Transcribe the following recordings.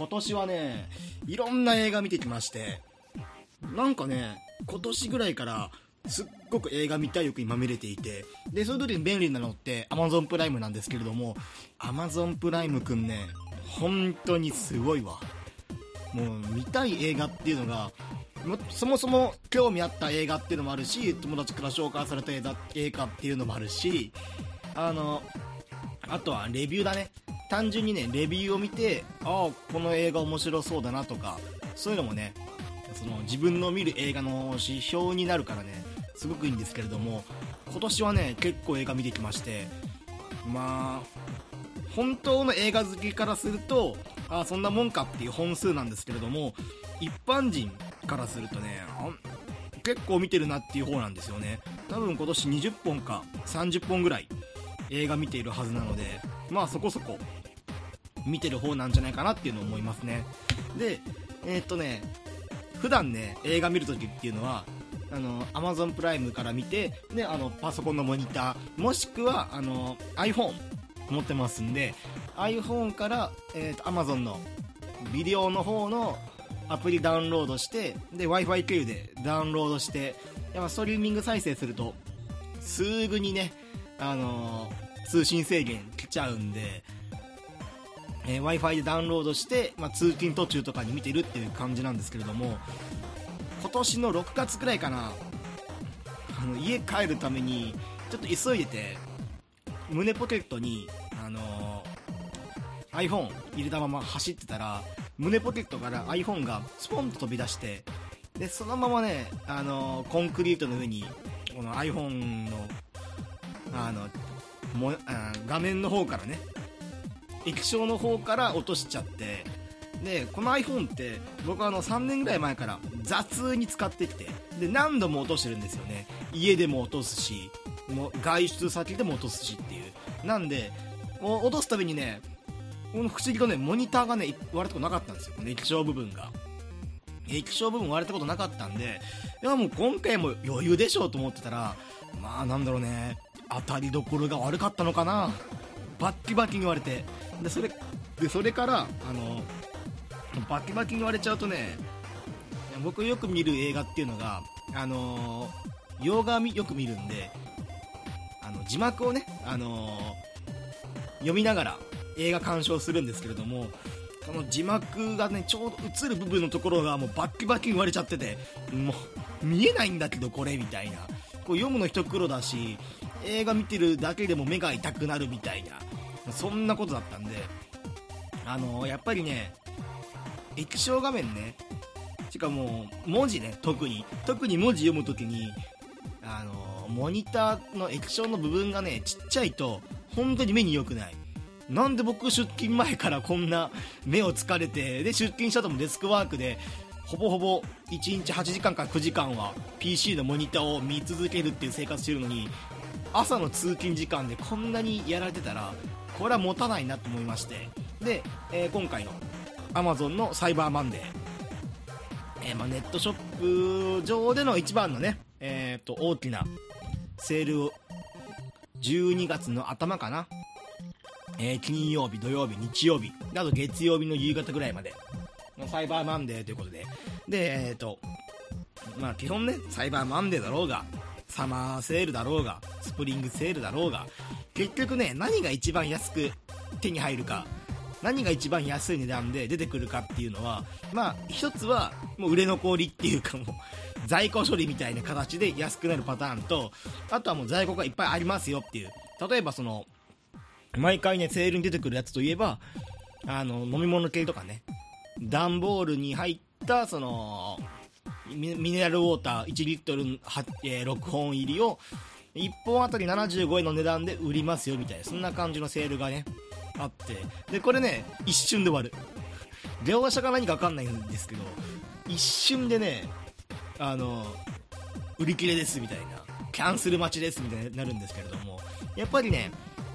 今年はね、いろんな映画見てきまして、なんかね、今年ぐらいから、すっごく映画見たい欲にまみれていて、で、そういう時に便利なのって Amazon プライムなんですけれども、Amazon プライムくんね、本当にすごいわ。もう見たい映画っていうのが、そもそも興味あった映画っていうのもあるし、友達から紹介された映画映画っていうのもあるし、あの、あとはレビューだね。単純にね、レビューを見て、ああ、この映画面白そうだなとか、そういうのもね、その自分の見る映画の指標になるからね、すごくいいんですけれども、今年はね、結構映画見てきまして、まあ、本当の映画好きからすると、ああ、そんなもんかっていう本数なんですけれども、一般人からするとね、結構見てるなっていう方なんですよね。多分今年20本か30本ぐらい映画見ているはずなので、まあそこそこ見てる方なんじゃないかなっていうのを思いますね。で、えーっとね、普段ね、映画見るときっていうのは、あの、Amazon プライムから見て、で、あの、パソコンのモニター、もしくは、あの、iPhone 持ってますんで、iPhone から、えーっと、Amazon のビデオの方のアプリダウンロードして、で、Wi-Fi 経由でダウンロードして、やっぱストリーミング再生すると、すぐにね、あのー通信制限来ちゃうんで、えー Wi-Fi でダウンロードして、まあ、通勤途中とかに見てるっていう感じなんですけれども、今年の6月くらいかな、あの家帰るために、ちょっと急いでて、胸ポケットに、あのー iPhone 入れたまま走ってたら、胸ポケットから iPhone がスポンと飛び出して、で、そのままね、あのーコンクリートの上に、この iPhone の、あの、もあ画面の方からね、液晶の方から落としちゃって、で、この iPhone って、僕はあの3年ぐらい前から雑に使ってきて、で、何度も落としてるんですよね。家でも落とすし、もう外出先でも落とすしっていう。なんで、もう落とすたびにね、この不思議とね、モニターがね、割れたことなかったんですよ。この液晶部分が。液晶部分割れたことなかったんで、いやもう今回も余裕でしょうと思ってたら、まあなんだろうね、当たりどころが悪かったのかな？バッキバキに言われて。で、それ、で、それから、あの、バキバキに言われちゃうとね、僕よく見る映画っていうのが、あの洋画よく見るんで、あの、字幕をね、あの読みながら映画鑑賞するんですけれども、この字幕がね、ちょうど映る部分のところがもうバッキバキに言われちゃってて、もう、見えないんだけどこれみたいな。こう読むの一苦労だし、映画見てるだけでも目が痛くなるみたいな、そんなことだったんで、あのやっぱりね、液晶画面ね、しかも文字ね、特に、特に文字読むときに、あのモニターの液晶の部分がね、ちっちゃいと、本当に目に良くない。なんで僕出勤前からこんな目を疲れて、で、出勤した後もデスクワークで、ほぼほぼ1日8時間から9時間は PC のモニターを見続けるっていう生活してるのに、朝の通勤時間でこんなにやられてたら、これは持たないなと思いまして、で、えー今回の Amazon のサイバーマンデー、えーまあ、ネットショップ上での一番のね、えー、と大きなセールを12月の頭かな、えー金曜日、土曜日、日曜日、あと月曜日の夕方ぐらいまでサイバーマンデーということで、で、えっ、と、まあ基本ね、サイバーマンデーだろうが、サマーセールだろうが、スプリングセールだろうが、結局ね、何が一番安く手に入るか、何が一番安い値段で出てくるかっていうのは、まあ、一つは、もう売れ残りっていうかもう、在庫処理みたいな形で安くなるパターンと、あとはもう在庫がいっぱいありますよっていう。例えばその、毎回ね、セールに出てくるやつといえば、あの、飲み物系とかね、段ボールに入った、その、ミネラルウォーター1リットル、えー6本入りを、1本あたり75円の値段で売りますよみたいな、そんな感じのセールがね、あって。で、これね、一瞬で終わる。業者が何か分かんないんですけど、一瞬でね、あの、売り切れですみたいな、キャンセル待ちですみたいになるんですけれども、やっぱりね、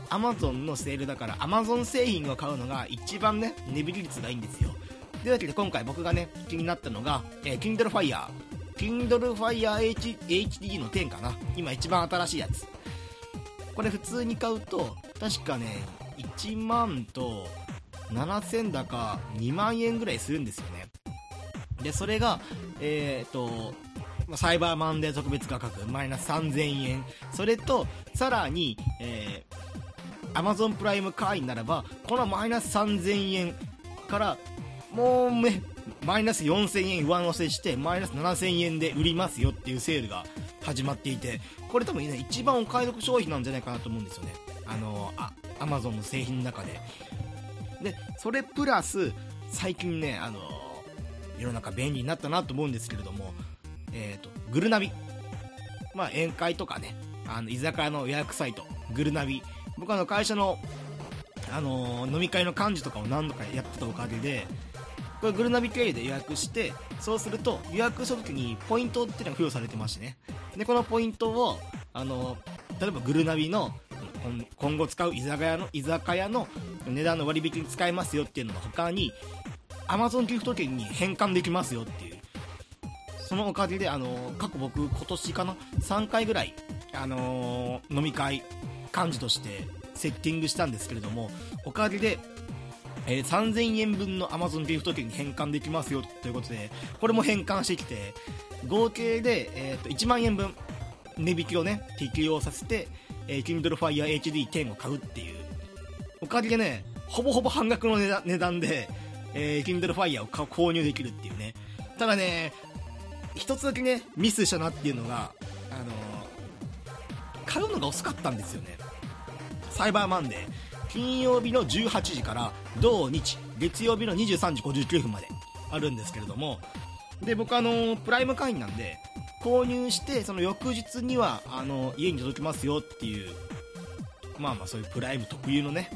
アマゾンのセールだから、アマゾン製品を買うのが一番ね、値引き率がいいんですよ。というわけで今回僕がね、気になったのが、えー Kindle Fire。Kindle Fire H HD の10かな。今一番新しいやつ。これ普通に買うと、確かね、1万と7000だか2万円ぐらいするんですよねでそれがえっ、とサイバーマンデー特別価格マイナス3000円それとさらに、えー、Amazon プライム会員ならばこのマイナス3000円からもうめマイナス4000円上乗せしてマイナス7000円で売りますよっていうセールが始まっていてこれ多分ね一番お買い得商品なんじゃないかなと思うんですよね。あのあ Amazon の製品の中で。でそれプラス最近ねあの世の中便利になったなと思うんですけれどもえーと、グルナビ、まあ、宴会とかねあの居酒屋の予約サイトグルナビ。僕あの会社の、あの、飲み会の幹事とかを何度かやってたおかげでこれグルナビ経由で予約してそうすると予約した時にポイントっていうのが付与されてましてね。でこのポイントを、あの、例えばグルナビの今後使う居酒屋の居酒屋の値段の割引に使えますよっていうのの他に Amazon ギフト券に変換できますよっていう。そのおかげで、あの過去僕、今年かな、3回ぐらい、あのー、飲み会、幹事としてセッティングしたんですけれども、おかげで、えー、3000円分の Amazon ギフト券に変換できますよということで、これも変換してきて、合計で、えー、と1万円分、値引きをね、適用させて、えー、Kindle Fire HD10 を買うっていう、おかげでね、ほぼほぼ半額の値段で、えー、Kindle Fire を購入できるっていうね。ただね、一つだけねミスしたなっていうのがあの買うのが遅かったんですよね。サイバーマンデー。金曜日の18時から土日月曜日の23時59分まであるんですけれどもで僕あのプライム会員なんで購入してその翌日にはあの家に届きますよっていうまあまあそういうプライム特有のね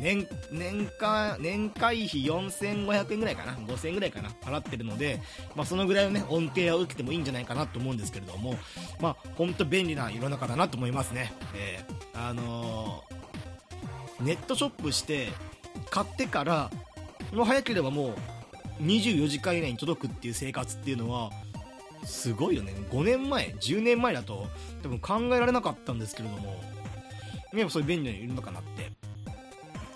年年間年会費4500円ぐらいかな5000円ぐらいかな払ってるので、まあ、そのぐらいのね恩恵を受けてもいいんじゃないかなと思うんですけれどもまあ本当便利な世の中だなと思いますね、えー、あのー、ネットショップして買ってからもう早ければもう24時間以内に届くっていう生活っていうのはすごいよね5年前10年前だと多分考えられなかったんですけれどもやっぱそういう便利なのいるのかなって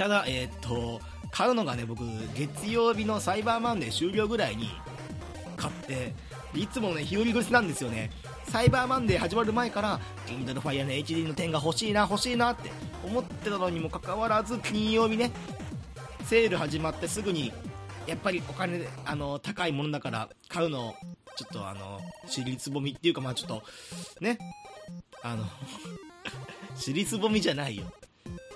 ただ、えー、っと、買うのがね、僕、月曜日のサイバーマンデー終了ぐらいに買って、いつもね、日和口なんですよね。サイバーマンデー始まる前から、Kindle Fire の HD の点が欲しいな、欲しいなって思ってたのにもかかわらず、金曜日ね、セール始まってすぐに、やっぱりお金、あの、高いものだから買うの、ちょっとあの、尻つぼみっていうか、まあちょっと、ね、あの、尻つぼみじゃないよ。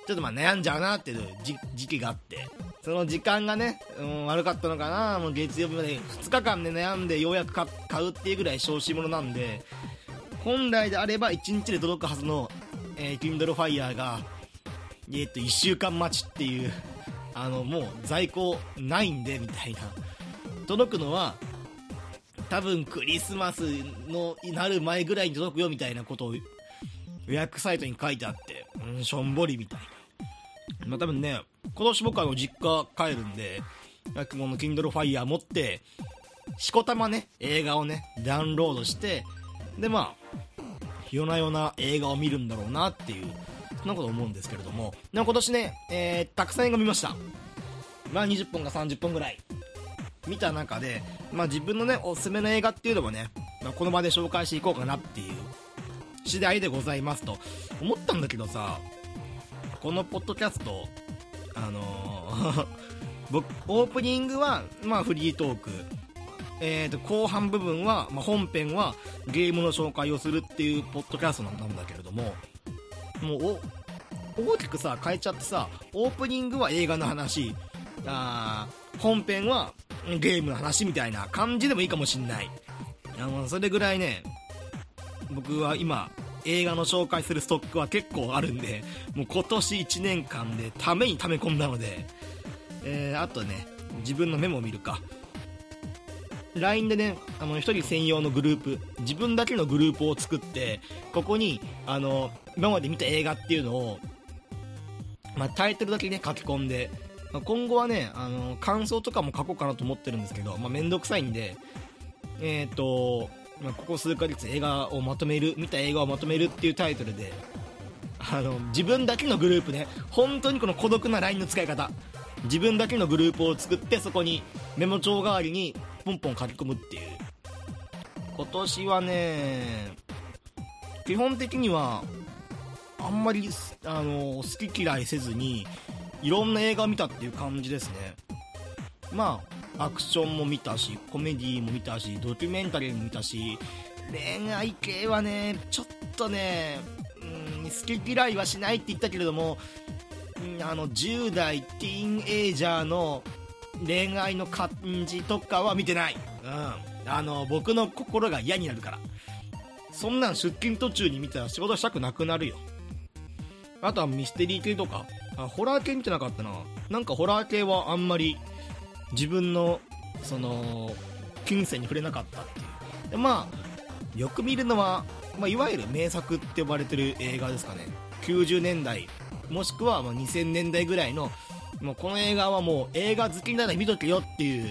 ちょっとまあ悩んじゃうなっていう時期があって、その時間がね、うん、悪かったのかな、もう月曜日まで2日間で、悩んでようやく買うっていうぐらい小子者なんで、本来であれば1日で届くはずの、えー、Kindle Fire が、え、っと、1週間待ちっていう、あの、もう在庫ないんで、みたいな。届くのは、多分クリスマスのなる前ぐらいに届くよみたいなことを予約サイトに書いてあって、うん、しょんぼりみたいな。まあ、多分ね、今年僕は実家帰るんで、この Kindle Fire 持って、しこたまね、映画をね、ダウンロードして、で、まあ、夜な夜な映画を見るんだろうなっていう、そんなこと思うんですけれども、でも今年ね、えー、たくさん映画見ました。まあ20本か30本ぐらい。見た中で、まあ自分のね、おすすめの映画っていうのもね、まあ、この場で紹介していこうかなっていう次第でございますと思ったんだけどさ、このポッドキャスト、あのー 僕、オープニングは、まあ、フリートーク。えーと、後半部分は、まあ、本編はゲームの紹介をするっていうポッドキャストなんだけれども、もう、大きくさ、変えちゃってさ、オープニングは映画の話、あ本編はゲームの話みたいな感じでもいいかもしんない。あの、それぐらいね、僕は今、映画の紹介するストックは結構あるんで、もう今年1年間でために溜め込んだので、えー、あとね、自分のメモを見るか。LINE でね、あの、一人専用のグループ、自分だけのグループを作って、ここに、あの、今まで見た映画っていうのを、まあ、タイトルだけね、書き込んで、まあ、今後はね、あの、感想とかも書こうかなと思ってるんですけど、まあ、めんどくさいんで、えっ、ー、と、まあ、ここ数ヶ月映画をまとめる見た映画をまとめるっていうタイトルであの自分だけのグループで本当にこの孤独な LINE の使い方。自分だけのグループを作ってそこにメモ帳代わりにポンポン書き込むっていう。今年はね基本的にはあんまりあの好き嫌いせずにいろんな映画を見たっていう感じですね。まあアクションも見たしコメディも見たしドキュメンタリーも見たし恋愛系はねちょっとねうん好き嫌いはしないって言ったけれどもあの10代ティーンエイジャーの恋愛の感じとかは見てない、うん、あの僕の心が嫌になるから。そんなん出勤途中に見たら仕事したくなくなるよ。あとはミステリー系とか。あホラー系見てなかったな。なんかホラー系はあんまり自分のその金銭に触れなかったっていう。でまあよく見るのは、まあ、いわゆる名作って呼ばれてる映画ですかね。90年代もしくはま2000年代ぐらいのもうこの映画はもう映画好きなら見とけよっていう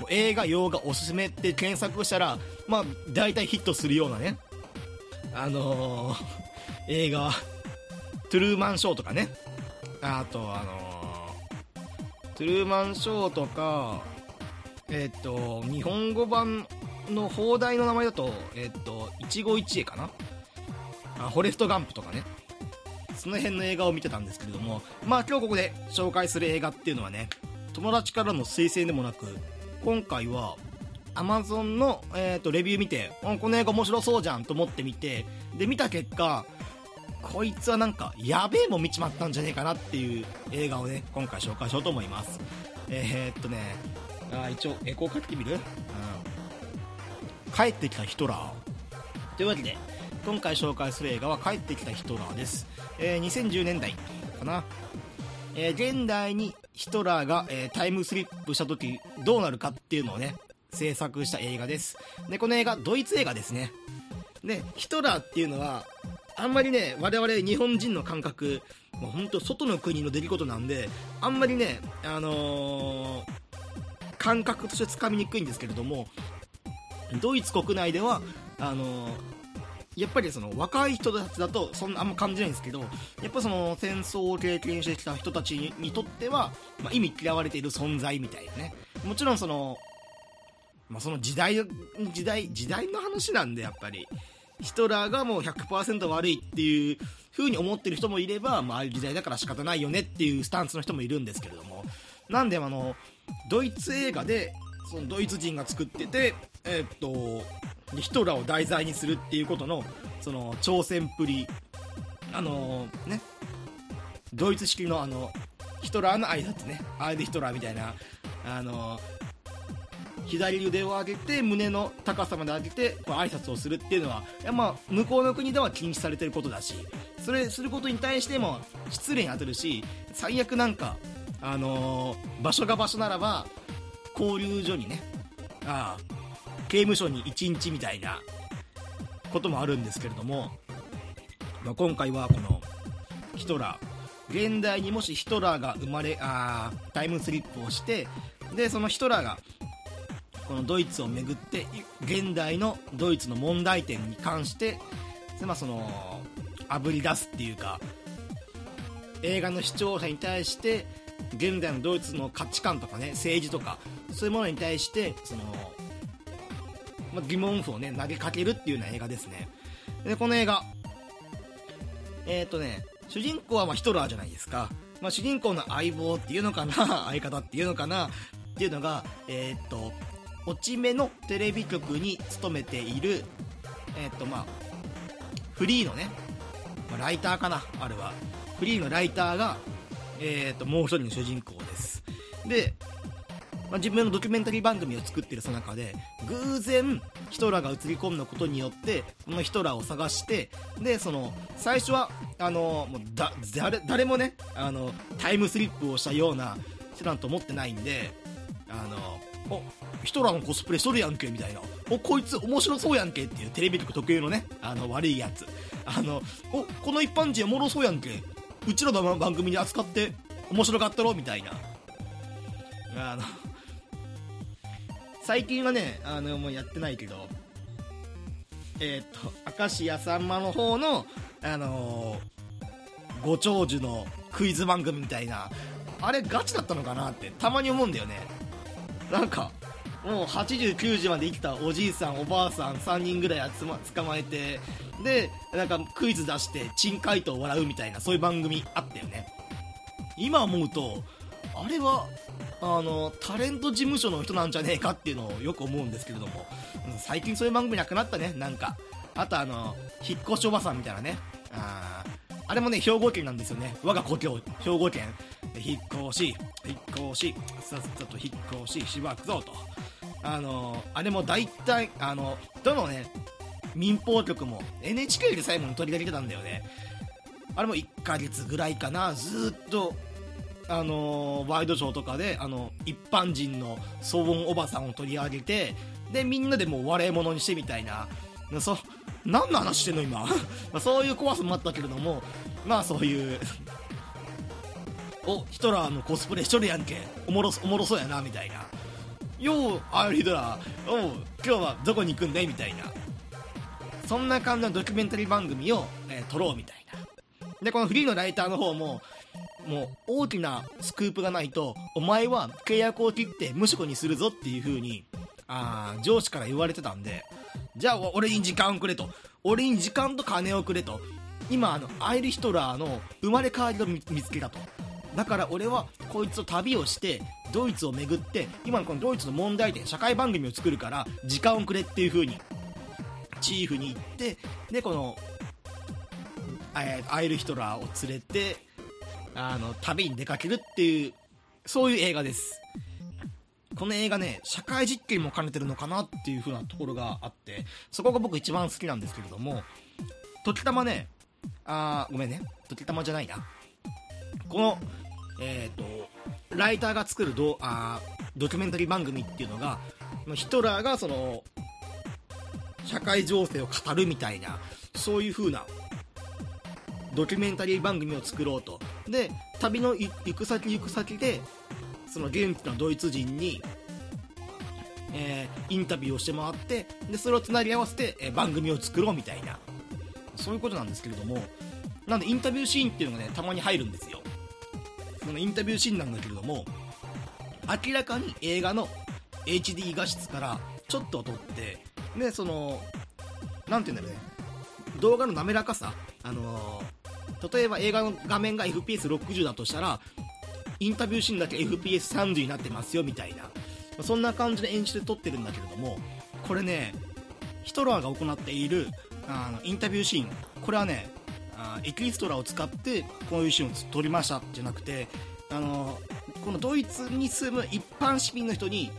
もう映画洋画おすすめって検索したらまあ大体ヒットするようなねあのー、映画トゥルーマンショーとかね。あとあのー、トゥルーマンショーとかえっ、と日本語版の放題の名前だとえっ、と一期一会かな？あフォレストガンプとかね。その辺の映画を見てたんですけれどもまあ今日ここで紹介する映画っていうのはね友達からの推薦でもなく今回は Amazon の、えーと、レビュー見てこの映画面白そうじゃんと思って見てで見た結果こいつはなんかやべえもん見ちまったんじゃねえかなっていう映画をね今回紹介しようと思います。えー、っとねあ一応エコーかけてみる、うん、帰ってきたヒトラーというわけで今回紹介する映画は帰ってきたヒトラーです、えー、2010年代かな、えー、現代にヒトラーが、えー、タイムスリップした時どうなるかっていうのをね制作した映画です。でこの映画ドイツ映画ですね。でヒトラーっていうのはあんまりね我々日本人の感覚もう本当外の国の出来事なんであんまりねあのー、感覚としてつかみにくいんですけれどもドイツ国内ではあのー、やっぱりその若い人たちだとそんなあんま感じないんですけどやっぱその戦争を経験してきた人たちにとっては、まあ、意味嫌われている存在みたいなね。もちろんそのまあ、その時代時代時代の話なんでやっぱり。ヒトラーがもう100%悪いっていう風に思ってる人もいれば、まあ、あいう時代だから仕方ないよねっていうスタンスの人もいるんですけれども。なんであのドイツ映画でそのドイツ人が作ってて、えー、っとヒトラーを題材にするっていうことのその挑戦っぷりあのー、ねドイツ式のあのヒトラーの挨拶ねあれでヒトラーみたいなあのー左腕を上げて胸の高さまで上げてこう挨拶をするっていうのはまあ、向こうの国では禁止されてることだしそれすることに対しても失礼に当たるし最悪なんか、あの、場所が場所ならば交流所にねああ刑務所に1日みたいなこともあるんですけれども、まあ、今回はこのヒトラー。現代にもしヒトラーが生まれあタイムスリップをしてでそのヒトラーがこのドイツをめぐって現代のドイツの問題点に関してまあそのあぶり出すっていうか映画の視聴者に対して現代のドイツの価値観とかね政治とかそういうものに対してその、まあ、疑問符をね投げかけるっていうような映画ですね。でこの映画えっ、ー、とね主人公はまヒトラーじゃないですか、まあ、主人公の相棒っていうのかな相方っていうのかなっていうのがえっ、ー、と落ち目のテレビ局に勤めている、えっ、ー、とまあ、フリーのね、まあ、ライターかな、あれは。フリーのライターが、えっ、ー、と、もう一人の主人公です。で、まあ、自分のドキュメンタリー番組を作ってるその中で、偶然、ヒトラーが映り込んだことによって、このヒトラーを探して、で、その、最初は、あの、もうだ、誰、誰もね、あの、タイムスリップをしたような人なんと思ってないんで、あの、おヒトラーのコスプレしとるやんけみたいなおこいつ面白そうやんけっていうテレビ局特有のねあの悪いやつ。あのおこの一般人おもろそうやんけうちらの番組に扱って面白かったろみたいな。あの最近はねあのもうやってないけど。えっ、と明石家さんまの方のあのー、ご長寿のクイズ番組みたいな。あれガチだったのかなってたまに思うんだよね。なんかもう80、90まで生きたおじいさん、おばあさん3人ぐらい集ま捕まえてでなんかクイズ出して珍回答を笑うみたいなそういう番組あったよね。今思うとあれはあのタレント事務所の人なんじゃねえかっていうのをよく思うんですけれども最近そういう番組なくなったねなんか。あとあの引っ越しおばさんみたいなね。ああれもね兵庫県なんですよね。我が故郷。兵庫県。引っ越し。引っ越し。さっさと引っ越ししばくぞと。あのあれも大体あのどのね民放局も NHK でさえも取り上げてたんだよね。あれも1ヶ月ぐらいかな。ずっとあのワイドショーとかであの一般人の騒音おばさんを取り上げてでみんなでもう笑い物にしてみたいな。そ何の話してんの今？まそういう怖さもあったけれども。まあそういう。おヒトラーのコスプレしとるやんけ。おもろおもろそうやなみたいな。ようアイルヒトラーおう今日はどこに行くんだい？みたいな。そんな感じのドキュメンタリー番組を、えー撮ろうみたいな。でこのフリーのライターの方ももう大きなスクープがないとお前は契約を切って無職にするぞっていう風にあ上司から言われてたんでじゃあ俺に時間をくれと。俺に時間と金をくれと。今あのアイル・ヒトラーの生まれ変わりを見つけたと。だから俺はこいつと旅をしてドイツを巡って今のこのドイツの問題点社会番組を作るから時間をくれっていう風にチーフに行ってでこのアイル・ヒトラーを連れてあの旅に出かけるっていうそういう映画です。この映画ね社会実験も兼ねてるのかなっていう風なところがあってそこが僕一番好きなんですけれども時たまねあーごめんね。時たまじゃないな。このえっ、とライターが作るドあドキュメンタリー番組っていうのがヒトラーがその社会情勢を語るみたいなそういう風なドキュメンタリー番組を作ろうと。で旅の行く先行く先でその現地のドイツ人に、えーインタビューをしてもらってでそれをつなぎ合わせて、えー番組を作ろうみたいな。そういうことなんですけれどもなんでインタビューシーンっていうのがねたまに入るんですよ。そのインタビューシーンなんだけれども明らかに映画の HD 画質からちょっと撮ってでそのなんて言うんだろうね。動画の滑らかさ。あのー例えば映画の画面が FPS60 だとしたらインタビューシーンだけ FPS30 になってますよみたいな。そんな感じで演出で撮ってるんだけれどもこれねヒトラーが行っているあのインタビューシーン。これはねあエキストラを使ってこういうシーンを撮りましたじゃなくてあのこのドイツに住む一般市民の人に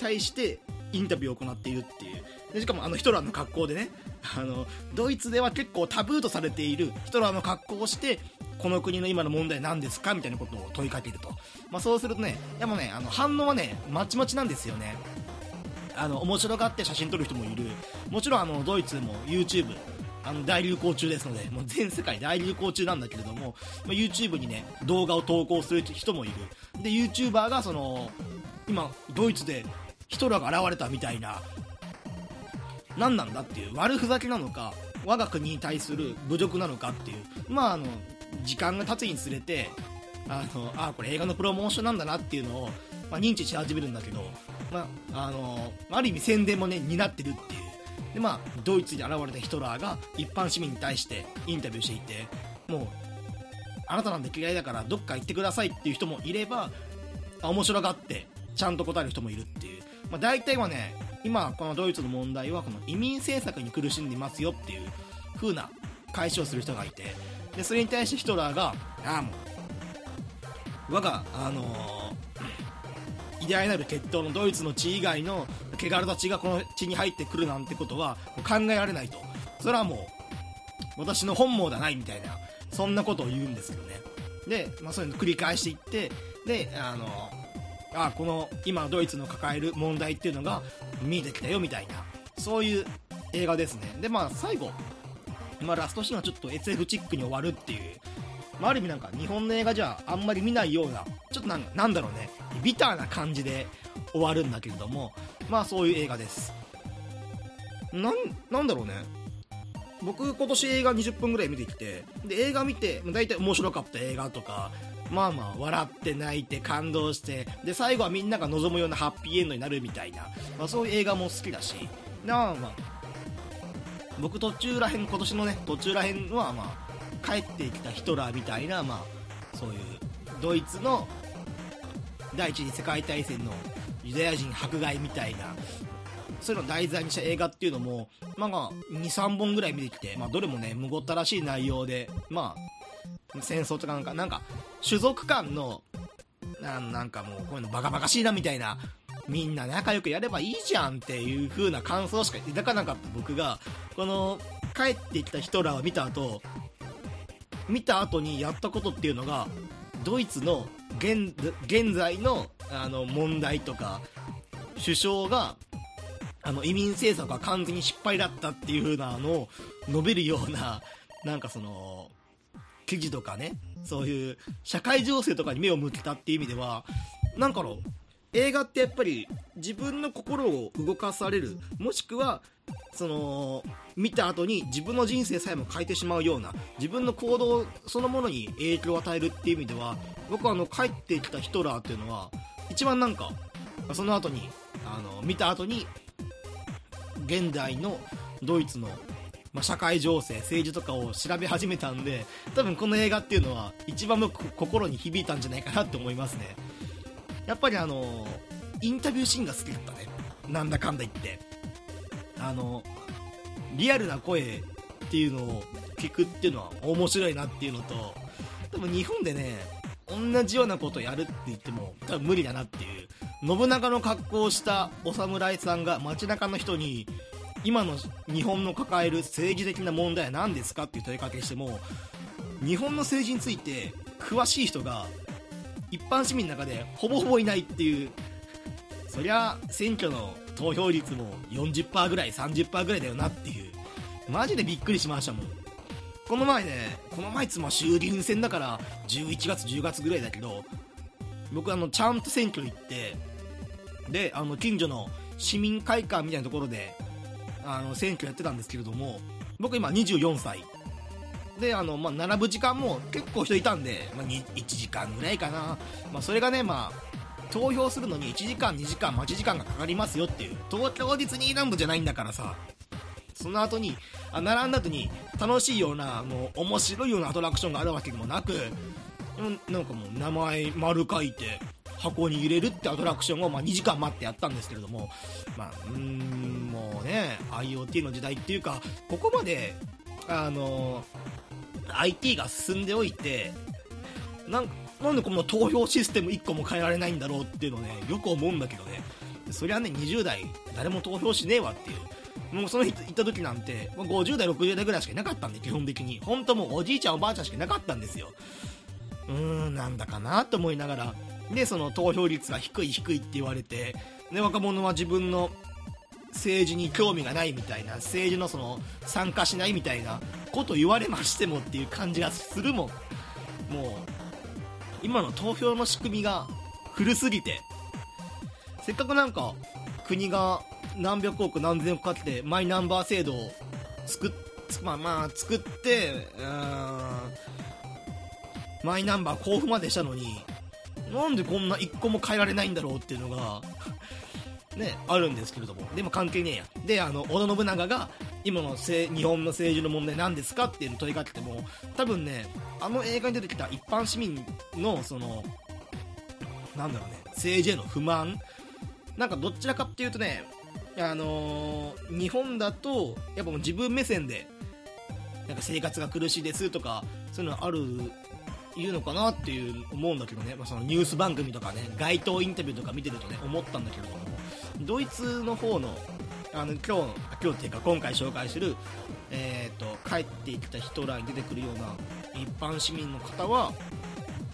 対してインタビューを行っているっていう。でしかもあのヒトラーの格好でねあのドイツでは結構タブーとされているヒトラーの格好をしてこの国の今の問題何ですか？みたいなことを問いかけると、まあ、そうするとねやっぱねあの反応はねまちまちなんですよね。あの面白がって写真撮る人もいる。もちろんあのドイツも YouTube あの大流行中ですのでもう全世界大流行中なんだけれども、まあ、YouTube にね動画を投稿する人もいる。で YouTuber がその今ドイツでヒトラーが現れたみたいな何なんだっていう悪ふざけなのか我が国に対する侮辱なのかっていう。まああの時間が経つにつれてあのあこれ映画のプロモーションなんだなっていうのを、まあ、認知し始めるんだけど、まあ、あのある意味宣伝もね担ってるっていう。でまあドイツに現れたヒトラーが一般市民に対してインタビューしていてもうあなたなんて嫌いだからどっか行ってくださいっていう人もいれば面白がってちゃんと答える人もいるっていう、まあ、大体はね今このドイツの問題はこの移民政策に苦しんでいますよっていう風な解消する人がいてでそれに対してヒトラーがああもう我があのー偉大なる血統のドイツの地以外の汚れた血がこの地に入ってくるなんてことは考えられないと。それはもう私の本望ではないみたいなそんなことを言うんですよね。で、まあ、そういうの繰り返していってであのあこの今ドイツの抱える問題っていうのが見えてきたよみたいな。そういう映画ですね。でまあ最後、まあ、ラストシーンはちょっと SF チックに終わるっていう、まあ、ある意味なんか日本の映画じゃあんまり見ないようなちょっとなんなんだろうね。ビターな感じで終わるんだけれどもまあそういう映画です。なんなんだろうね。僕今年映画20分ぐらい見てきてで映画見て大体面白かった映画とかまあまあ笑って泣いて感動してで最後はみんなが望むようなハッピーエンドになるみたいな、まあ、そういう映画も好きだし。なあまあ僕途中らへん今年のね途中らへんはまあ帰ってきたヒトラーみたいなまあそういうドイツの第一次世界大戦のユダヤ人迫害みたいなそういうのを題材にした映画っていうのも、まあ、23本ぐらい見てきて、まあ、どれもねむごったらしい内容でまあ戦争とかなんかなんか種族間のななんかもうこういうのバカバカしいなみたいなみんな仲良くやればいいじゃんっていう風な感想しか抱かなかった僕がこの帰ってきたヒトラーを見た後見た後にやったことっていうのがドイツの現現在のあの問題とか首相があの移民政策は完全に失敗だったっていう風なのを述べるようななんかその記事とかねそういう社会情勢とかに目を向けたっていう意味ではなんかの映画ってやっぱり自分の心を動かされる。もしくはその見た後に自分の人生さえも変えてしまうような自分の行動そのものに影響を与えるっていう意味では僕はあの帰ってきたヒトラーっていうのは一番なんかその後にあの見た後に現代のドイツの、まあ、社会情勢政治とかを調べ始めたんで多分この映画っていうのは一番僕心に響いたんじゃないかなって思いますね。やっぱりあのインタビューシーンが好きだったね。なんだかんだ言って。あのリアルな声っていうのを聞くっていうのは面白いなっていうのと多分日本でね同じようなことやるって言っても多分無理だなっていう信長の格好をしたお侍さんが街中の人に今の日本の抱える政治的な問題は何ですかっていう問いかけしても日本の政治について詳しい人が一般市民の中でほぼほぼいないっていう。そりゃ選挙の投票率も40%ぐらい30%ぐらいだよなっていう。マジでびっくりしましたもん。この前ねこの前いつま衆議院選だから11月10月ぐらいだけど僕あのちゃんと選挙行ってであの近所の市民会館みたいなところであの選挙やってたんですけれども僕今24歳。であの、まあ、並ぶ時間も結構人いたんで、まあ、1時間ぐらいかな、まあ、それがね、まあ、投票するのに1時間2時間待ち時間がかかりますよっていう当日に選ぶじゃないんだからさ。その後にあ並んだ後に楽しいようなもう面白いようなアトラクションがあるわけでもなくなんかもう名前丸書いて箱に入れるってアトラクションをま2時間待ってやったんですけれどもまあうーんもうね IoT の時代っていうかここまであの IT が進んでおいてなんなんでこの投票システム1個も変えられないんだろうっていうのねよく思うんだけどね。そりゃね20代誰も投票しねえわっていう。もうその日行った時なんて50代60代ぐらいしかいなかったんで基本的に。本当もうおじいちゃんおばあちゃんしかいなかったんですよ。うーんなんだかなと思いながら。でその投票率が低い低いって言われて。で若者は自分の政治に興味がないみたいな政治のその参加しないみたいなこと言われましてもっていう感じがするもん。もう今の投票の仕組みが古すぎて。せっかくなんか国が何百億何千億かけてマイナンバー制度を作っまあまあ作ってうーんマイナンバー交付までしたのになんでこんな1個も変えられないんだろうっていうのがね、あるんですけれども、でも関係ねえや。で、あの、織田信長が、今の日本の政治の問題何ですかっていうのを問いかけても、多分ね、あの映画に出てきた一般市民の、その、なんだろうね、政治への不満、なんかどちらかっていうとね、あのー、日本だと、やっぱもう自分目線で、なんか生活が苦しいですとか、そういうのある言うのかなっていう思うんだけどね、まあ、そのニュース番組とかね街頭インタビューとか見てるとね思ったんだけれども。ドイツの方のあの今日今日っていうか今回紹介する、えーと、帰ってきたヒトラーに出てくるような一般市民の方は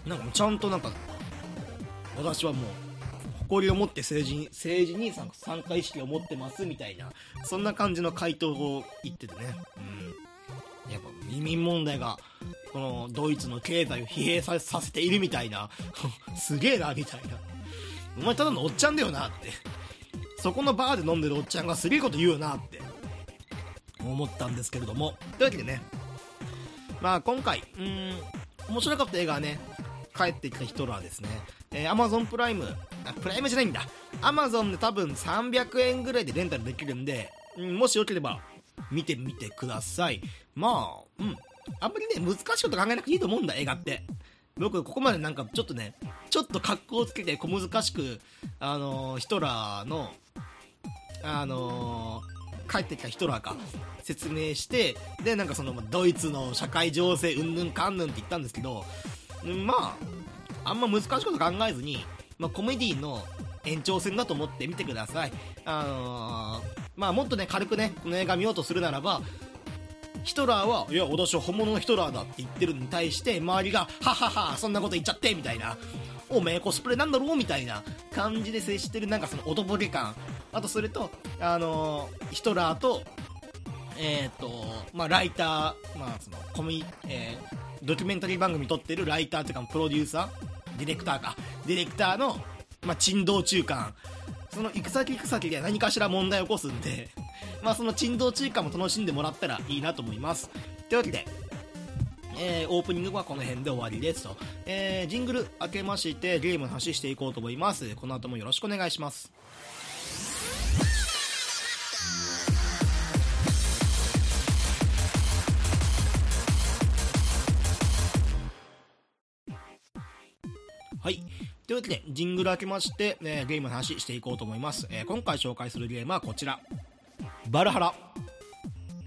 なんかちゃんとなんか私はもう誇りを持って政治に政治に参加意識を持ってますみたいなそんな感じの回答を言っててね、うん、やっぱ移民問題がこのドイツの経済を疲弊させているみたいな。すげえなみたいな。お前ただのおっちゃんだよなって。そこのバーで飲んでるおっちゃんがすげえこと言うなって思ったんですけれどもというわけでねまあ今回うん面白かった映画はね帰ってきたヒトラーですね。えー、Amazon プライム、あ、プライムじゃないんだ。Amazon で多分300円ぐらいでレンタルできるんで、うん、もしよければ見てみてください。まあ、うん。あんまりね、難しいこと考えなくていいと思うんだ、映画って。僕、ここまでなんかちょっとね、ちょっと格好つけて小難しく、あのー、ヒトラーの、あのー、帰ってきたヒトラーか、説明して、で、なんかその、ドイツの社会情勢、うんぬんかんぬんって言ったんですけど、まあ、あんま難しいこと考えずに、まあ、コメディの延長戦だと思って見てください。あのー、まあ、もっとね、軽くね、この映画見ようとするならば、ヒトラーは、いや、私は本物のヒトラーだって言ってるのに対して、周りが、ははは、そんなこと言っちゃって、みたいな。おめえコスプレなんだろうみたいな感じで接してる、なんかそのおとぼけ感。あと、それと、あのー、ヒトラーと、えっ、ー、と、まあ、ライター、まあ、その、コミ、えー、ドキュメンタリー番組撮ってるライターというか、プロデューサーディレクターか。ディレクターの、まあ、珍道中間。その行く先行く先で何かしら問題を起こすんで、まあその珍道中華も楽しんでもらったらいいなと思います。というわけで、えー、オープニングはこの辺で終わりですと。えー、ジングル開けましてゲームの話していこうと思います。この後もよろしくお願いします。はい。というわけで、ジングル開けまして、えー、ゲームの話していこうと思います。えー、今回紹介するゲームはこちら。バルハラ。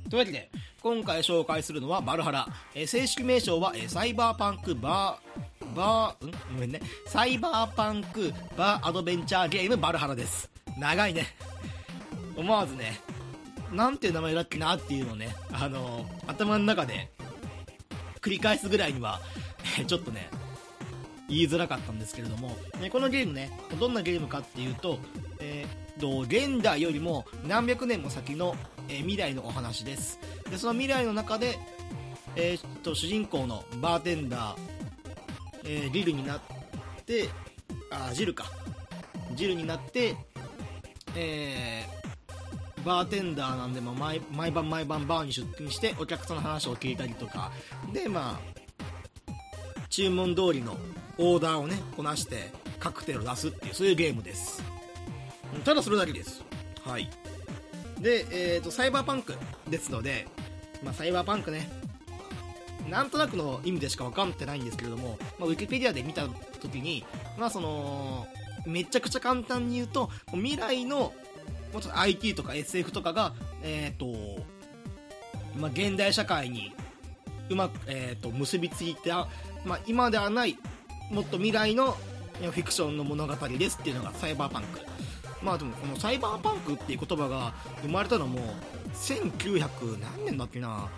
というわけで、今回紹介するのはバルハラ。えー、正式名称は、えー、サイバーパンクバー、バー、ん？ごめんね。サイバーパンクバーアドベンチャーゲームバルハラです。長いね。思わずね、なんていう名前だっけなっていうのね、あのー、頭の中で繰り返すぐらいには、ちょっとね、言いづらかったんですけれども、ね、このゲームね、どんなゲームかっていうと、えー、と現代よりも何百年も先の、えー、未来のお話です。で、その未来の中で、えー、と主人公のバーテンダー、えー、リルになって、あ、ジルか。ジルになって、えー、バーテンダーなんで、まあ、毎毎晩毎晩バーに出勤してお客さんの話を聞いたりとかでまあ注文通りのオーダーをねこなしてカクテルを出すっていうそういうゲームですただそれだけですはいで、えーと、サイバーパンクですので、まあ、サイバーパンクねなんとなくの意味でしか分かってないんですけれども、まあ、ウィキペディアで見た時に、まあ、そのめちゃくちゃ簡単に言うと未来のもっと IT とか SF とかが、えーとまあ、現代社会にうまく、えーと結びついた、まあ、今ではないもっと未来のフィクションの物語ですっていうのがサイバーパンク。まあでもこのサイバーパンクっていう言葉が生まれたのも1900何年だっけな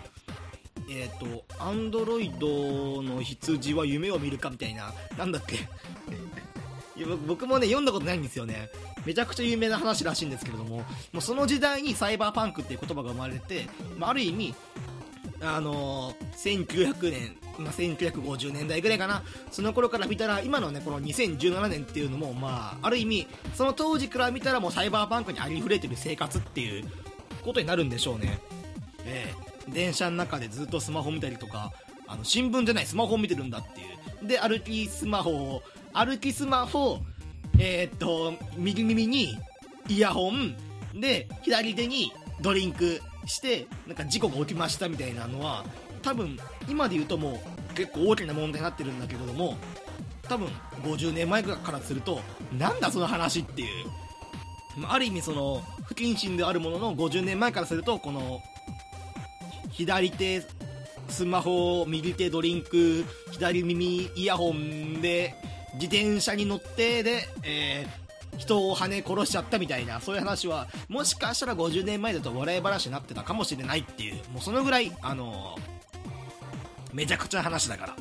えっ、ー、とアンドロイドの羊は夢を見るかみたいななんだっけ 僕もね読んだことないんですよね。めちゃくちゃ有名な話らしいんですけれどももうその時代にサイバーパンクっていう言葉が生まれて、まあ、ある意味あのー、1900年まあ、1950年代ぐらいかな。その頃から見たら今のねこの2017年っていうのもまあある意味その当時から見たらもうサイバーパンクにありふれてる生活っていうことになるんでしょうね。ええ。電車の中でずっとスマホ見たりとかあの新聞じゃないスマホ見てるんだっていう。で歩きスマホを歩きスマホえー、っと右耳にイヤホンで左手にドリンクしてなんか事故が起きましたみたいなのは多分今で言うともう結構大きな問題になってるんだけれども多分50年前からするとなんだその話っていう。ある意味その不謹慎であるものの50年前からするとこの左手スマホ右手ドリンク左耳イヤホンで自転車に乗ってで、えー、人を跳ね殺しちゃったみたいなそういう話はもしかしたら50年前だと笑い話になってたかもしれないっていうもうそのぐらいあのーめちゃくちゃ話だから。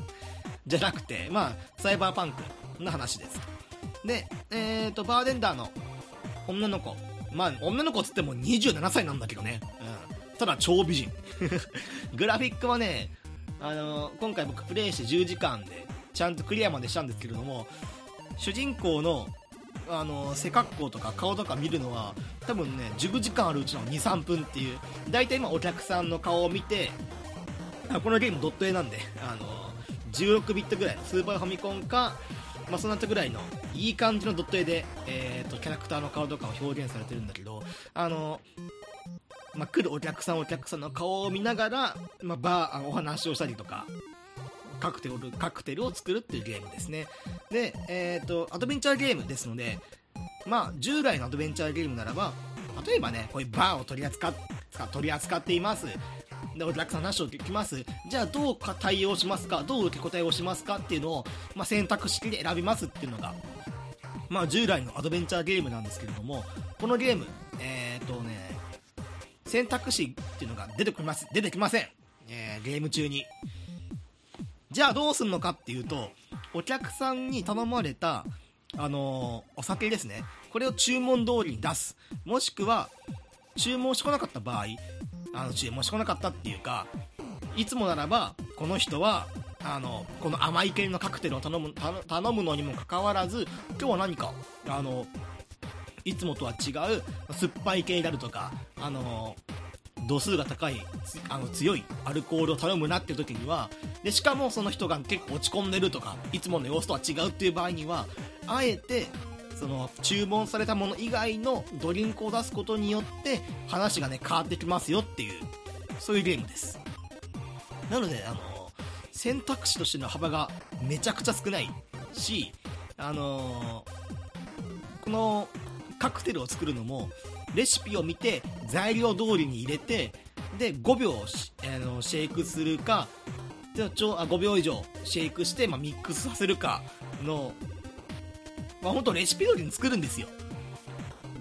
じゃなくて、まあ、サイバーパンクの話です。で、えっ、ー、と、バーデンダーの女の子。まあ、女の子っつっても27歳なんだけどね。うん。ただ、超美人。グラフィックはね、あのー、今回僕プレイして10時間で、ちゃんとクリアまでしたんですけれども、主人公の、あのー、背格好とか顔とか見るのは、多分ね、10時間あるうちの2、3分っていう、大体今お客さんの顔を見て、このゲームドット絵なんで、あの16ビットぐらいスーパーファミコンか、まあ、その後ぐらいのいい感じのドット絵で、えーと、キャラクターの顔とかを表現されてるんだけどあのまあ、来るお客さんお客さんの顔を見ながら、まあ、バーお話をしたりとかカクテルカクテルを作るっていうゲームですね。で、えーと、アドベンチャーゲームですのでまあ従来のアドベンチャーゲームならば例えばねこういうバーを取り扱っ取り扱っています。でお客さん話を聞きます。じゃあどうか対応しますか？どう受け答えをしますかっていうのを、まあ、選択式で選びますっていうのが、まあ、従来のアドベンチャーゲームなんですけれどもこのゲームえっ、とね選択肢っていうのが出てきます出てきません、えー、ゲーム中に。じゃあどうすんのかっていうとお客さんに頼まれたあのー、お酒ですね。これを注文通りに出す。もしくは注文してこなかった場合あの注文してこなかったっていうかいつもならばこの人はあのこの甘い系のカクテルを頼む頼むのにもかかわらず今日は何かあのいつもとは違う酸っぱい系であるとかあの度数が高いあの強いアルコールを頼むなっていう時にはでしかもその人が結構落ち込んでるとかいつもの様子とは違うっていう場合にはあえてその注文されたもの以外のドリンクを出すことによって話がね変わってきますよっていうそういうゲームです。なのであの選択肢としての幅がめちゃくちゃ少ないしあのこのカクテルを作るのもレシピを見て材料通りに入れてで5秒あのシェイクするかでちょあ5秒以上シェイクして、まあ、ミックスさせるかのまあ、本当レシピ通りに作るんですよ。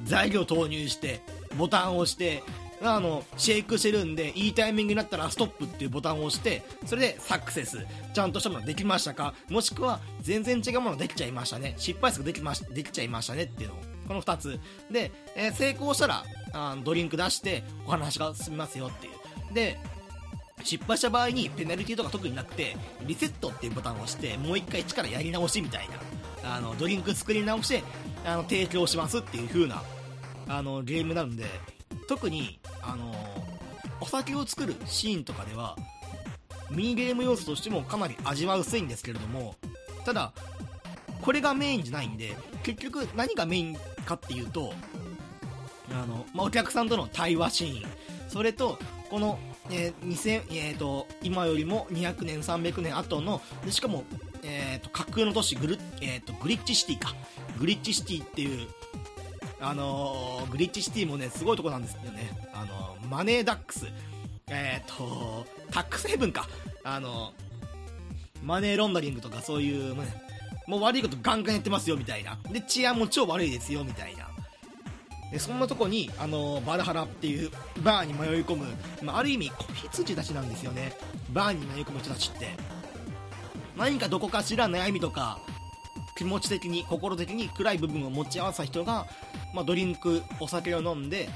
材料投入してボタンを押してあのシェイクしてるんでいいタイミングになったらストップっていうボタンを押してそれでサクセス。ちゃんとしたものできましたか？もしくは全然違うものできちゃいましたね。失敗数できましできちゃいましたねっていうのを。この2つ。で、えー、成功したらあドリンク出してお話が進みますよっていう。で失敗した場合にペナルティとか特になくてリセットっていうボタンを押してもう一回一からやり直しみたいな。あのドリンク作り直してあの提供しますっていう風なあのゲームなんで特にあのお酒を作るシーンとかではミニゲーム要素としてもかなり味は薄いんですけれどもただこれがメインじゃないんで結局何がメインかっていうとあの、まあ、お客さんとの対話シーン。それとこの、えー2000えーと、今よりも200年300年後のでしかもえーと、架空の都市グル、えーと、グリッチシティか。グリッチシティっていうあのー、グリッチシティもねすごいとこなんですよね。あのー、マネーダックス。え、ー、とタックスヘブンか。あのマネーロンダリングとかそういう、ね、もう悪いことガンガンやってますよみたいな。で治安も超悪いですよみたいな。でそんなとこに、あのバルハラっていうバーに迷い込む、まあ、ある意味子羊たちなんですよね。バーに迷い込む人たちって。何かどこかしら悩みとか気持ち的に心的に暗い部分を持ち合わせた人が、まあ、ドリンクお酒を飲んで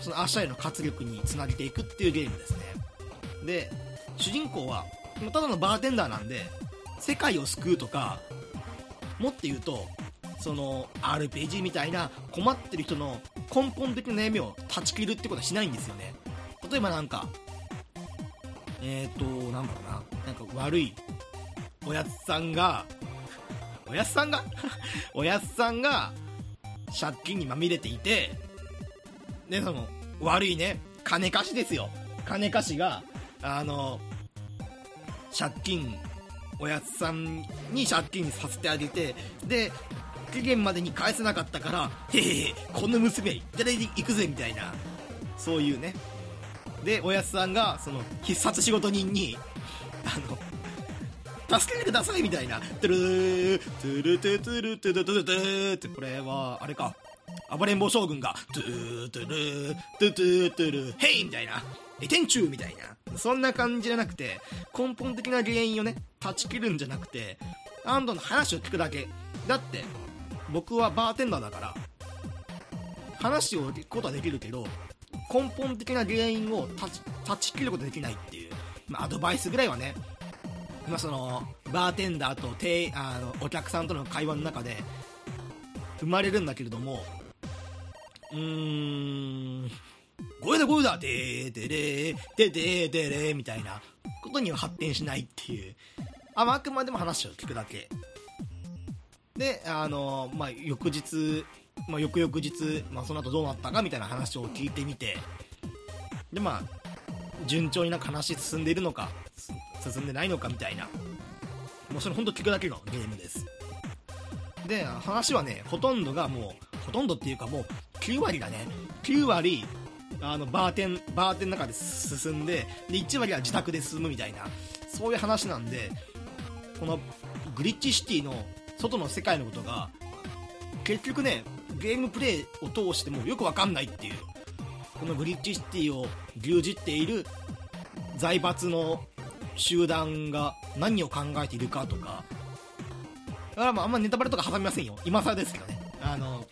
その明日への活力につなげていくっていうゲームですね。で主人公はただのバーテンダーなんで世界を救うとかもっと言うとその RPG みたいな困ってる人の根本的な悩みを断ち切るってことはしないんですよね。例えばなんかえっ、ー、となんだろうな。なんか悪いおやつさんが、おやつさんが おやつさんが、借金にまみれていて、で、その、悪いね、金貸しですよ。金貸しが、あの、借金、おやつさんに借金させてあげて、で、期限までに返せなかったから、へへへ、この娘、いただいて行くぜ、みたいな、そういうね。で、おやつさんが、その、必殺仕事人に、あの、助けてくださいみたいな、トゥルー、トゥルトゥトゥルトゥルトゥトゥって、これは、あれか、暴れん坊将軍が、トゥートゥルー、トゥトゥトゥル、ヘイみたいな、え、天誅みたいな、そんな感じじゃなくて、根本的な原因をね、断ち切るんじゃなくて、アンドの話を聞くだけ。だって、僕はバーテンダーだから、話を聞くことはできるけど、根本的な原因を断ち切ることができないっていう、まあ、アドバイスぐらいはね、まあ、そのバーテンダーとてあのお客さんとの会話の中で生まれるんだけれどもうーん声だ声だてーてれーててーてれーみたいなことには発展しないっていう。ああくまでも話を聞くだけ。であのまあ翌日、まあ、翌々日、まあ、その後どうなったかみたいな話を聞いてみて。でまあ順調になんか話進んでいるのか。進んでないのかみたいな。もうそれ本当聞くだけのゲームです。で話はねほとんどがもうほとんどっていうかもう9割だね9割あのバーテンバーテンの中で進んでで1割は自宅で進むみたいなそういう話なんでこのグリッチシティの外の世界のことが結局ねゲームプレイを通してもよくわかんないっていうこのグリッチシティを牛耳っている財閥の集団が何を考えているかとか。だからまああんまネタバレとか挟みませんよ。今更ですけどね。あの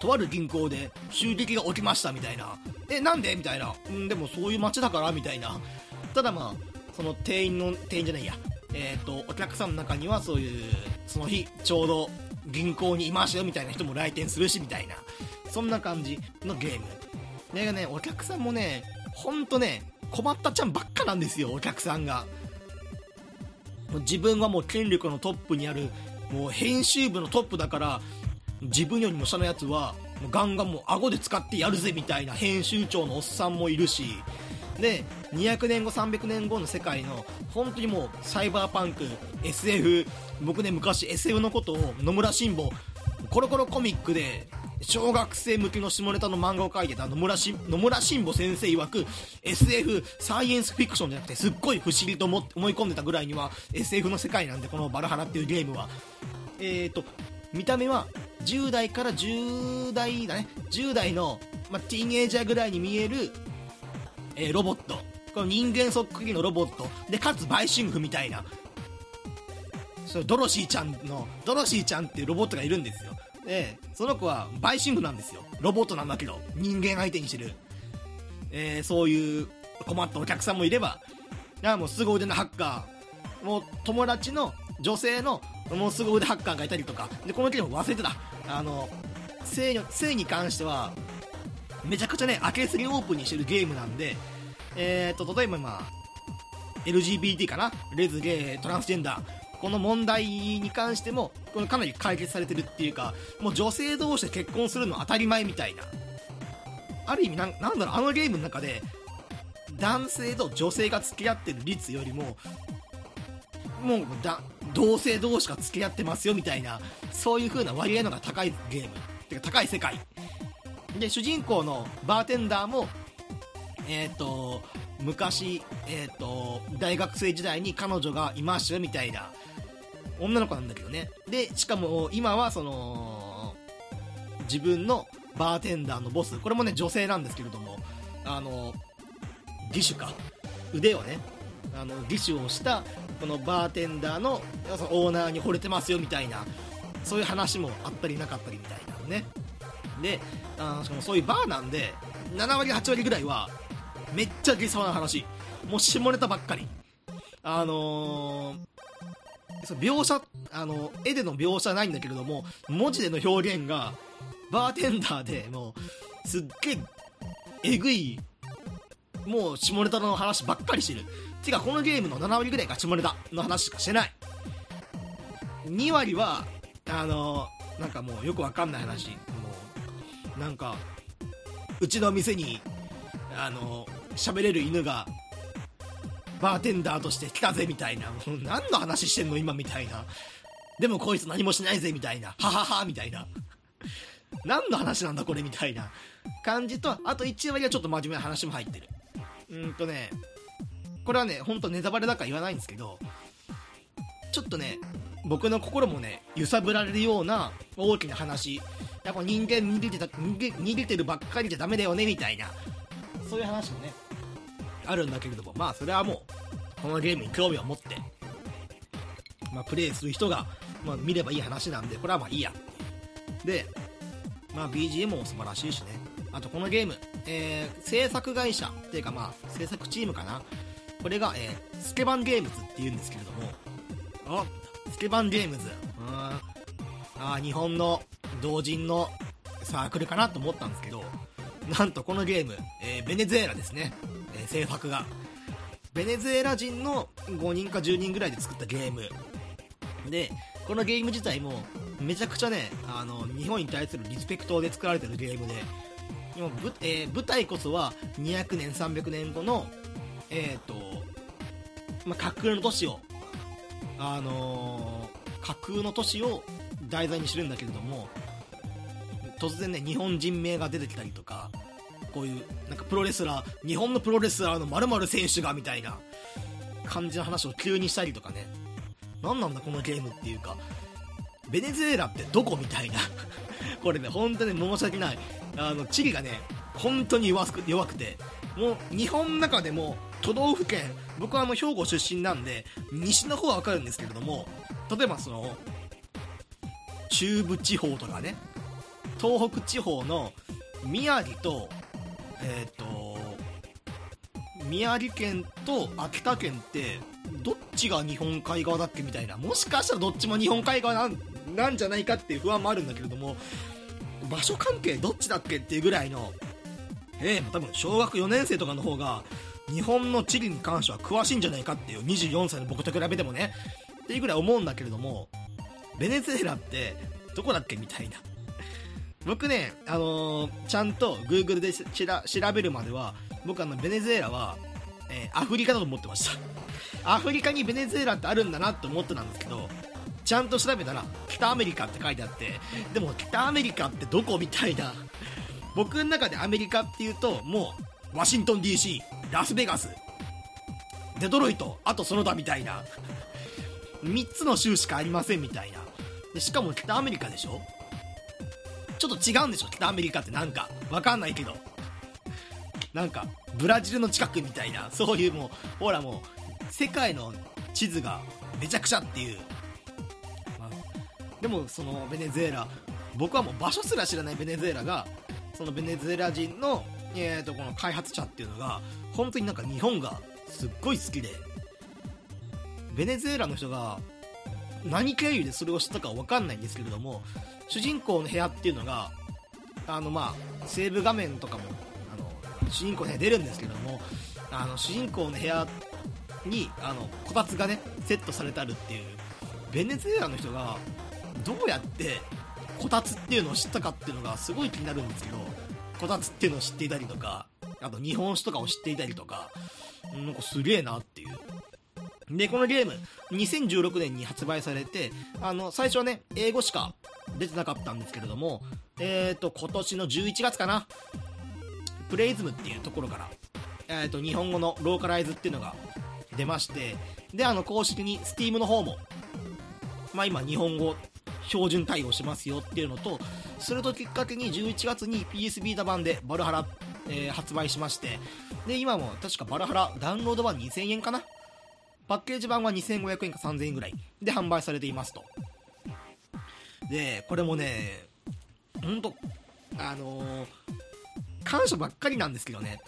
とある銀行で襲撃が起きましたみたいな。えなんで？みたいな。うんでもそういう街だからみたいな。ただまあその店員の店員じゃないや。えっ、ー、とお客さんの中にはそういうその日ちょうど銀行にいましたよみたいな人も来店するしみたいな。そんな感じのゲーム。でねお客さんもねほんとね困ったちゃんばっかなんですよお客さんが。自分はもう権力のトップにあるもう編集部のトップだから自分よりも下のやつはガンガンもう顎で使ってやるぜみたいな編集長のおっさんもいるし。で200年後300年後の世界の本当にもうサイバーパンク SF 僕ね昔 SF のことを野村慎吾コロコロコミックで小学生向けの下ネタの漫画を描いてた野村し野村慎吾先生曰く SF サイエンスフィクションじゃなくてすっごい不思議と思い込んでたぐらいには SF の世界なんでこのバラハラっていうゲームは。えーと見た目は10代から10代だね。10代の、まあ、ティーンエイジャーぐらいに見える、えー、ロボット。この人間そっくりのロボット。でかつ売春婦みたいな。そドロシーちゃんのドロシーちゃんっていうロボットがいるんですよ。でその子は売春婦なんですよ。ロボットなんだけど人間相手にしてる、えー、そういう困ったお客さんもいればいやもう凄腕のハッカー。もう友達の女性のもう凄腕ハッカーがいたりとか。でこのゲーム忘れてた。あの性に性に関してはめちゃくちゃね開けすぎオープンにしてるゲームなんでえーと例えばまあ LGBT かな？レズゲートランスジェンダー。この問題に関してもこれかなり解決されてるっていうかもう女性同士で結婚するの当たり前みたいな。ある意味なんなんだろうあのゲームの中で男性と女性が付き合ってる率よりももうだ同性同士が付き合ってますよみたいなそういう風な割合のが高いゲーム。てか高い世界。で主人公のバーテンダーもえっ、ー、と昔、えっ、ー、と大学生時代に彼女がいましたよみたいな。女の子なんだけどね。でしかも今はその自分のバーテンダーのボス。これもね女性なんですけれどもあの義手か。腕をねあの義手をしたこのバーテンダーのオーナーに惚れてますよみたいなそういう話もあったりなかったりみたいなのね。であしかもそういうバーなんで7割8割ぐらいはめっちゃ下そうな話。もう下ネタばっかり。あのー描写あの絵での描写ないんだけれども文字での表現がバーテンダーでもうすっげええぐいもう下ネタの話ばっかりしてる。てかこのゲームの7割ぐらいが下ネタの話しかしてない。2割はあのなんかもうよくわかんない話。もうなんかうちの店にあの喋れる犬がバーテンダーとして来たぜみたいな、もう何の話してんの今みたいな。でもこいつ何もしないぜみたいな。はははみたいな。何の話なんだこれみたいな感じと、あと1割はちょっと真面目な話も入ってる。うんとね、これはね、ほんとネタバレだから言わないんですけど、ちょっとね、僕の心もね、揺さぶられるような大きな話。やっぱ人間逃げてた、逃げてるばっかりじゃダメだよねみたいな。そういう話もね、あるんだけれども、まあそれはもう、このゲームに興味を持って、まあプレイする人が、まあ見ればいい話なんで、これはまあいいや。で、まあ BGM も素晴らしいしね。あとこのゲーム、えー、制作会社っていうかまあ制作チームかな。これが、えー、スケバンゲームズっていうんですけれども、あ、スケバンゲームズ。うん。あ日本の同人のサークルかなと思ったんですけど、なんとこのゲーム、えー、ベネズエラですね。制作が。ベネズエラ人の5人か10人ぐらいで作ったゲーム。でこのゲーム自体もめちゃくちゃねあの日本に対するリスペクトで作られてるゲームで。今ぶ、えー舞台こそは200年300年後のえっ、と、まあ、架空の都市をあのー架空の都市を題材にしてるんだけれども突然ね日本人名が出てきたりとかこういうなんかプロレスラー日本のプロレスラーの〇〇選手がみたいな感じの話を急にしたりとかね。何なんだこのゲームっていうか。ベネズエラってどこみたいな。これね本当に申し訳ない。あの地理がね本当に弱く弱くて。もう日本の中でも都道府県僕はあの兵庫出身なんで西の方は分かるんですけれども例えばその中部地方とかね東北地方の宮城とえっ、と宮城県と秋田県ってどっちが日本海側だっけみたいなもしかしたらどっちも日本海側なんじゃないかっていう不安もあるんだけれども場所関係どっちだっけっていうぐらいのええ多分小学4年生とかの方が日本の地理に関しては詳しいんじゃないかっていう24歳の僕と比べてもねっていうぐらい思うんだけれどもベネズエラってどこだっけみたいな。僕ね、あのーちゃんと Google で調べるまでは僕あのベネズエラは、えーアフリカだと思ってました。アフリカにベネズエラってあるんだなって思ってたんですけどちゃんと調べたら北アメリカって書いてあってでも北アメリカってどこみたいな。僕の中でアメリカっていうともうワシントン DC ラスベガス。デトロイトあとその他みたいな。3つの州しかありませんみたいな。でしかも北アメリカでしょ？ちょっと違うんでしょ？北アメリカってなんか。わかんないけど。なんかブラジルの近くみたいな。そういうもうほらもう世界の地図がめちゃくちゃっていう、まあでもそのベネズエラ。僕はもう場所すら知らないベネズエラがそのベネズエラ人の,、えー、とこの開発者っていうのが本当になんか日本がすっごい好きで。ベネズエラの人が何経由でそれを知ったかは分かんないんですけれども主人公の部屋っていうのがあのまあセーブ画面とかもあの主人公の部屋出るんですけどもあの主人公の部屋にあのこたつがねセットされてあるっていうベネズエラの人がどうやってこたつっていうのを知ったかっていうのがすごい気になるんですけどこたつっていうのを知っていたりとかあと日本酒とかを知っていたりとかなんかすげえなっていう。で、このゲーム、2016年に発売されて、あの、最初はね、英語しか出てなかったんですけれども、えっ、と、今年の11月かな、プレイズムっていうところから、えっ、と、日本語のローカライズっていうのが出まして、で、あの、公式に Steam の方も、まあ今、日本語標準対応しますよっていうのと、それときっかけに11月に PS ビータ版でバルハラ、えー発売しまして、で、今も確かバルハラダウンロード版2000円かな。パッケージ版は2500円か3000円ぐらいで販売されていますと。で、これもね、ほんと、あのー感謝ばっかりなんですけどね。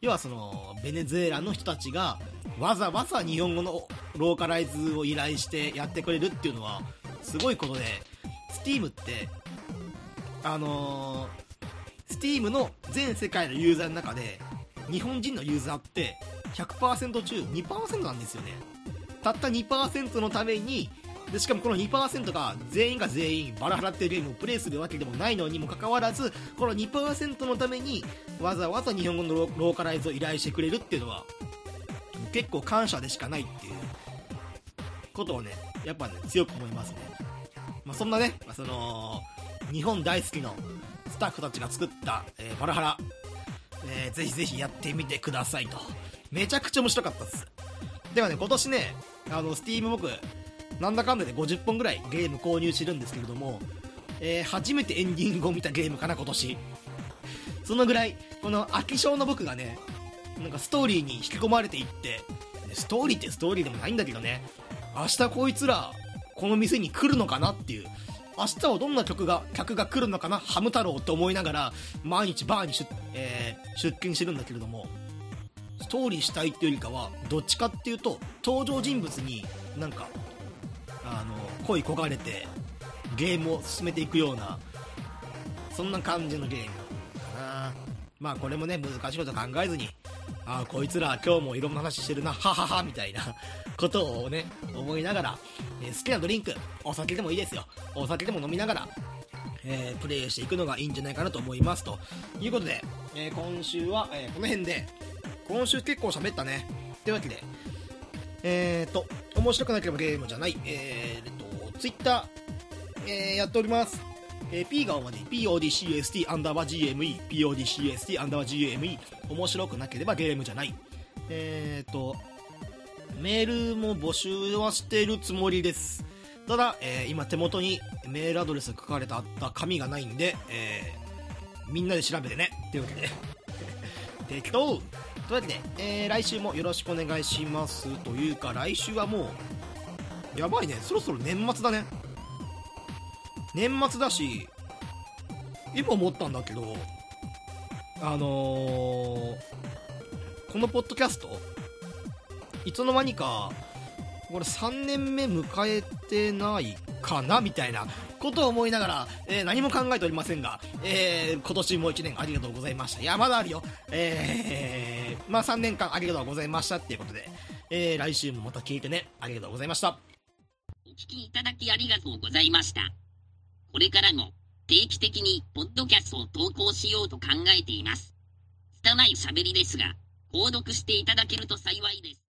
要はその、ベネズエラの人たちが、わざわざ日本語のローカライズを依頼してやってくれるっていうのは、すごいことで、Steam って、あのー、Steam の全世界のユーザーの中で、日本人のユーザーって100%中2%なんですよねたった2%のためにでしかもこの2%が全員が全員バラ払ってるゲームをプレイするわけでもないのにもかかわらずこの2%のためにわざわざ日本語のロローカライズを依頼してくれるっていうのは結構感謝でしかないっていうことをねやっぱね強く思いますね、まあ、そんなね、まあその日本大好きのスタッフたちが作った、えーバラハラえーぜひぜひやってみてくださいと。めちゃくちゃ面白かったです。ではね、今年ね、あの、スティーム僕、なんだかんだで50本ぐらいゲーム購入してるんですけれども、えー初めてエンディングを見たゲームかな、今年。そのぐらい、この飽き性の僕がね、なんかストーリーに引き込まれていって、ストーリーってストーリーでもないんだけどね、明日こいつら、この店に来るのかなっていう、明日はどんな曲が、客が来るのかな、ハム太郎って思いながら、毎日バーに出,、えー出勤してるんだけれども、ストーリーしたいっていうよりかは、どっちかっていうと、登場人物になんか、あの、恋焦がれて、ゲームを進めていくような、そんな感じのゲームかな。まあこれもね、難しいこと考えずに、ああこいつら今日もいろんな話してるなはははみたいなことをね思いながら、えー好きなドリンクお酒でもいいですよお酒でも飲みながらえープレイしていくのがいいんじゃないかなと思いますということで、えー今週は、えーこの辺で今週結構喋ったね。というわけでえーと面白くなければゲームじゃない。えーとツイッター、えーやっております。えー P が主に PODCST アンダーバー GME PODCST アンダーバー GME 面白くなければゲームじゃない。えーとメールも募集はしているつもりです。ただ、えー今手元にメールアドレスが書かれた紙がないんで、えーみんなで調べてね。というわけで。適当というわけで、えー来週もよろしくお願いしますというか来週はもうやばいね。そろそろ年末だね。年末だし今思ったんだけどあのーこのポッドキャストいつの間にかこれ3年目迎えてないかなみたいなことを思いながら、えー何も考えておりませんが、えー今年も1年ありがとうございましたいやまだあるよえーまあ3年間ありがとうございましたっていうことで、えー来週もまた聞いてねありがとうございましたお聞きいただきありがとうございました。これからも定期的にポッドキャストを投稿しようと考えています。拙い喋りですが、購読していただけると幸いです。